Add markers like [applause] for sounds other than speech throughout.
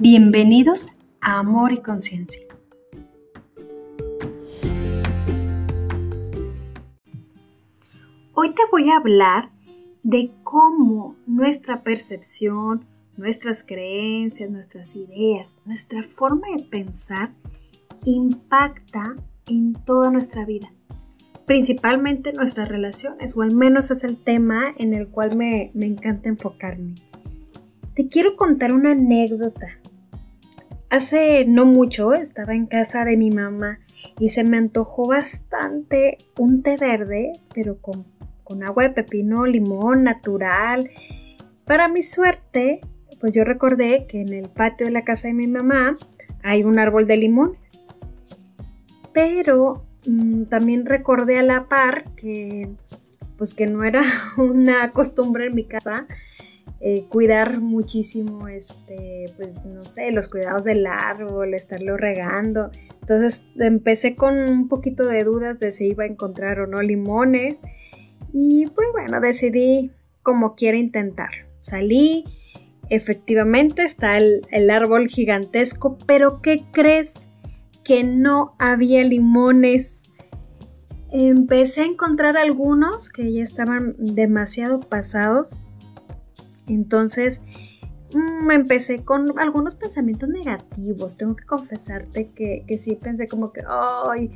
Bienvenidos a Amor y Conciencia. Hoy te voy a hablar de cómo nuestra percepción, nuestras creencias, nuestras ideas, nuestra forma de pensar impacta en toda nuestra vida, principalmente nuestras relaciones, o al menos es el tema en el cual me, me encanta enfocarme. Te quiero contar una anécdota. Hace no mucho estaba en casa de mi mamá y se me antojó bastante un té verde, pero con, con agua de pepino, limón natural. Para mi suerte, pues yo recordé que en el patio de la casa de mi mamá hay un árbol de limones. Pero mm, también recordé a la par que pues que no era [laughs] una costumbre en mi casa eh, cuidar muchísimo, este, pues no sé, los cuidados del árbol, estarlo regando. Entonces empecé con un poquito de dudas de si iba a encontrar o no limones. Y pues bueno, decidí como quiera intentar. Salí, efectivamente está el, el árbol gigantesco, pero ¿qué crees? Que no había limones. Empecé a encontrar algunos que ya estaban demasiado pasados entonces, me mm, empecé con algunos pensamientos negativos. Tengo que confesarte que, sí pensé como que, ¡ay!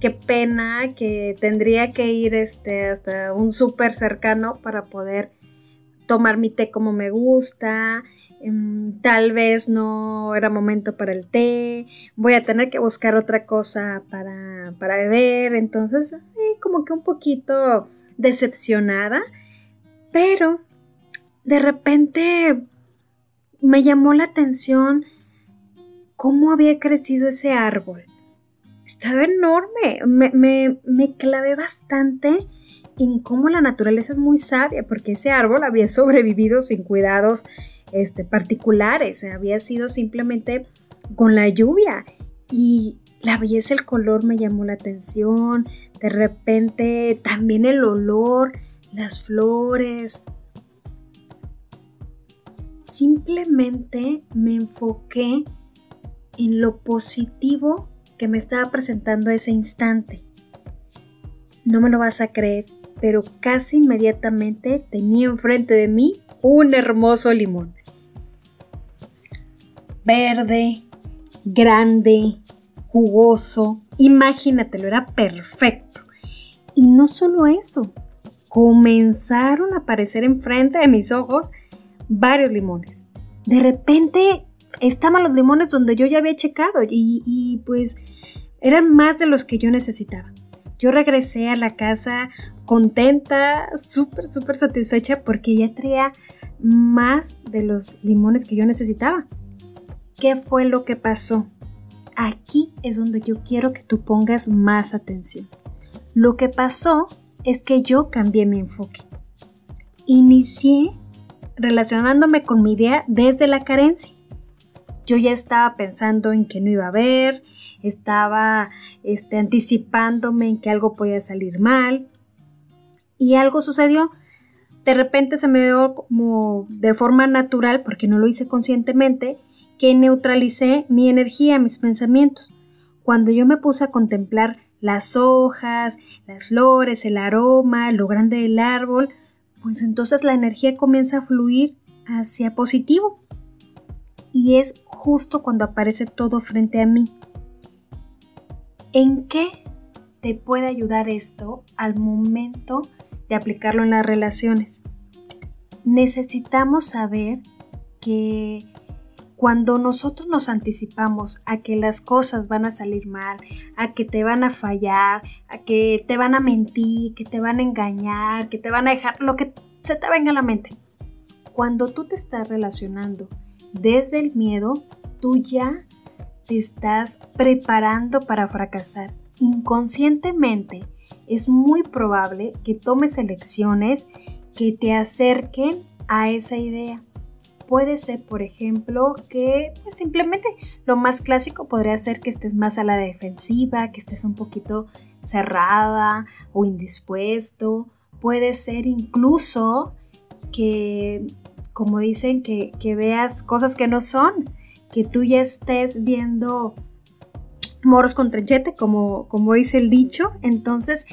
¡Qué pena! Que tendría que ir este, hasta un súper cercano para poder tomar mi té como me gusta. Em, tal vez no era momento para el té. Voy a tener que buscar otra cosa para, para beber. Entonces, sí, como que un poquito decepcionada. Pero de repente me llamó la atención cómo había crecido ese árbol. Estaba enorme. Me, me, clavé bastante en cómo la naturaleza es muy sabia, porque ese árbol había [laughs] sobrevivido sin cuidados este, particulares, había sido simplemente con la lluvia. Y la belleza, el color me llamó la atención, de repente también el olor, las flores, simplemente me enfoqué en lo positivo que me estaba presentando ese instante. No me lo vas a creer, pero casi inmediatamente tenía enfrente de mí un hermoso limón. Verde, grande, jugoso, imagínatelo, era perfecto. Y no solo eso, comenzaron a aparecer enfrente de mis ojos varios limones. De repente estaban los limones donde yo ya había checado y, pues eran más de los que yo necesitaba. Yo regresé a la casa contenta, súper, súper satisfecha porque ya traía más de los limones que yo necesitaba. ¿Qué fue lo que pasó? Aquí es donde yo quiero que tú pongas más atención. Lo que pasó es que yo cambié mi enfoque. Inicié relacionándome con mi idea desde la carencia. Yo ya estaba pensando en que no iba a haber, estaba este, anticipándome en que algo podía salir mal y algo sucedió. De repente se me dio como de forma natural, porque no lo hice conscientemente, que neutralicé mi energía, mis pensamientos. Cuando yo me puse a contemplar las hojas, las flores, el aroma, lo grande del árbol, pues entonces la energía comienza a fluir hacia positivo. Y es justo cuando aparece todo frente a mí. ¿En qué te puede ayudar esto al momento de aplicarlo en las relaciones? Necesitamos saber que cuando nosotros nos anticipamos a que las cosas van a salir mal, a que te van a fallar, a que te van a mentir, que te van a engañar, que te van a dejar lo que se te venga a la mente. Cuando tú te estás relacionando desde el miedo, tú ya te estás preparando para fracasar. Inconscientemente es muy probable que tomes elecciones que te acerquen a esa idea. Puede ser, por ejemplo, que pues, simplemente lo más clásico podría ser que estés más a la defensiva, que estés un poquito cerrada o indispuesto. Puede ser incluso que, como dicen, que, veas cosas que no son, que tú ya estés viendo moros con trenchete, como, como dice el dicho. Entonces,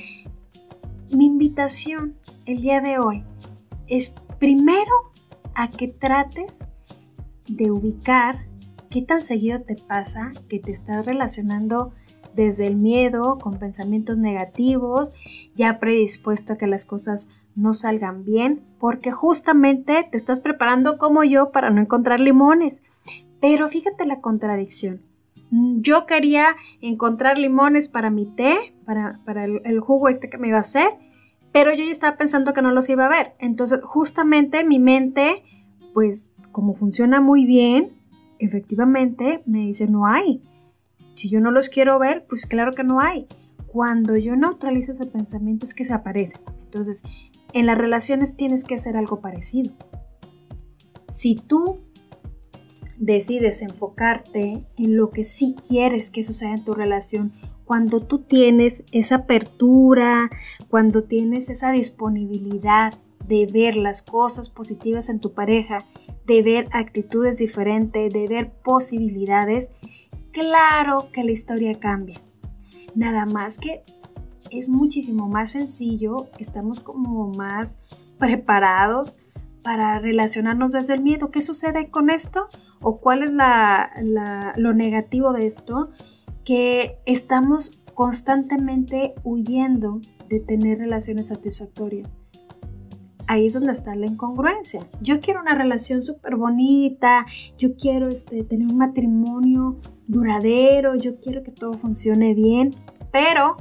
mi invitación el día de hoy es primero a que trates de ubicar qué tan seguido te pasa que te estás relacionando desde el miedo, con pensamientos negativos, ya predispuesto a que las cosas no salgan bien, porque justamente te estás preparando como yo para no encontrar limones. Pero fíjate la contradicción. Yo quería encontrar limones para mi té, para, el, jugo este que me iba a hacer, pero yo ya estaba pensando que no los iba a ver. Entonces, justamente mi mente, pues como funciona muy bien, efectivamente me dice no hay. Si yo no los quiero ver, pues claro que no hay. Cuando yo neutralizo ese pensamiento es que se aparece. Entonces, en las relaciones tienes que hacer algo parecido. Si tú decides enfocarte en lo que sí quieres que suceda en tu relación, cuando tú tienes esa apertura, cuando tienes esa disponibilidad de ver las cosas positivas en tu pareja, de ver actitudes diferentes, de ver posibilidades, claro que la historia cambia. Nada más que es muchísimo más sencillo, estamos como más preparados para relacionarnos desde el miedo. ¿Qué sucede con esto? ¿O cuál es lo negativo de esto? Que estamos constantemente huyendo de tener relaciones satisfactorias. Ahí es donde está la incongruencia. Yo quiero una relación súper bonita, yo quiero este, tener un matrimonio duradero, yo quiero que todo funcione bien, pero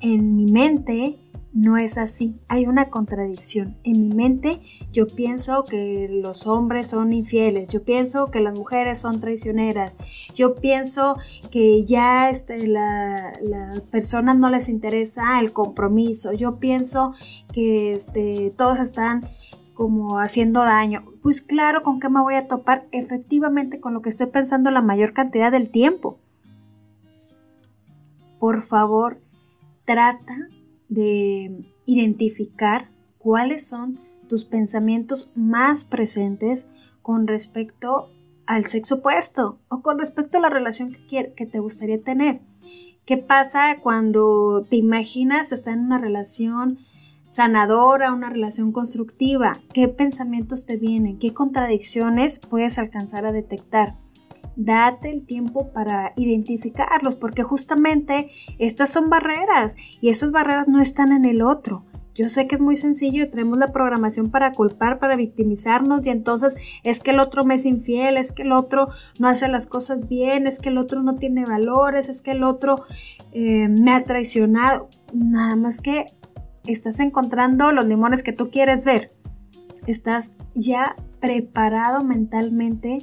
en mi mente no es así, hay una contradicción. En mi mente yo pienso que los hombres son infieles, yo pienso que las mujeres son traicioneras, yo pienso que ya este, la, las personas no les interesa el compromiso, yo pienso que este, todos están como haciendo daño. Pues claro, ¿con qué me voy a topar? Efectivamente con lo que estoy pensando la mayor cantidad del tiempo. Por favor, trata de identificar cuáles son tus pensamientos más presentes con respecto al sexo opuesto o con respecto a la relación que, que te gustaría tener. ¿Qué pasa cuando te imaginas estar en una relación sanadora, una relación constructiva? ¿Qué pensamientos te vienen? ¿Qué contradicciones puedes alcanzar a detectar? Date el tiempo para identificarlos, porque justamente estas son barreras y estas barreras no están en el otro. Yo sé que es muy sencillo y tenemos la programación para culpar, para victimizarnos y entonces es que el otro me es infiel, es que el otro no hace las cosas bien, es que el otro no tiene valores, es que el otro eh, me ha traicionado. Nada más que estás encontrando los limones que tú quieres ver. Estás ya preparado mentalmente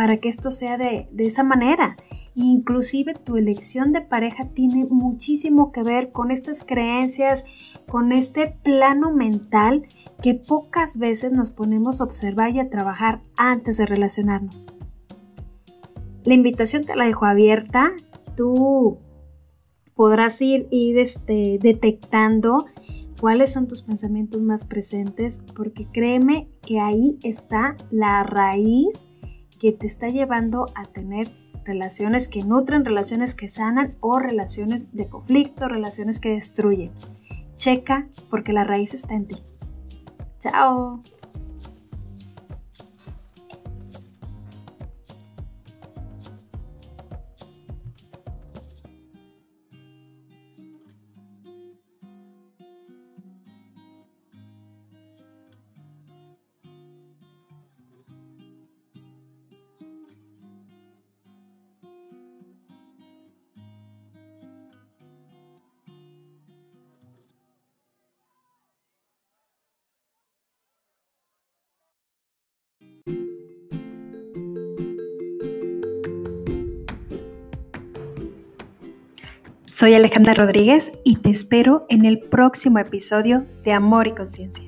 para que esto sea de, esa manera. Inclusive tu elección de pareja tiene muchísimo que ver con estas creencias, con este plano mental que pocas veces nos ponemos a observar y a trabajar antes de relacionarnos. La invitación te la dejo abierta. Tú podrás ir, ir este, detectando cuáles son tus pensamientos más presentes, porque créeme que ahí está la raíz que te está llevando a tener relaciones que nutren, relaciones que sanan o relaciones de conflicto, relaciones que destruyen. Checa porque la raíz está en ti. Chao. Soy Alejandra Rodríguez y te espero en el próximo episodio de Amor y Conciencia.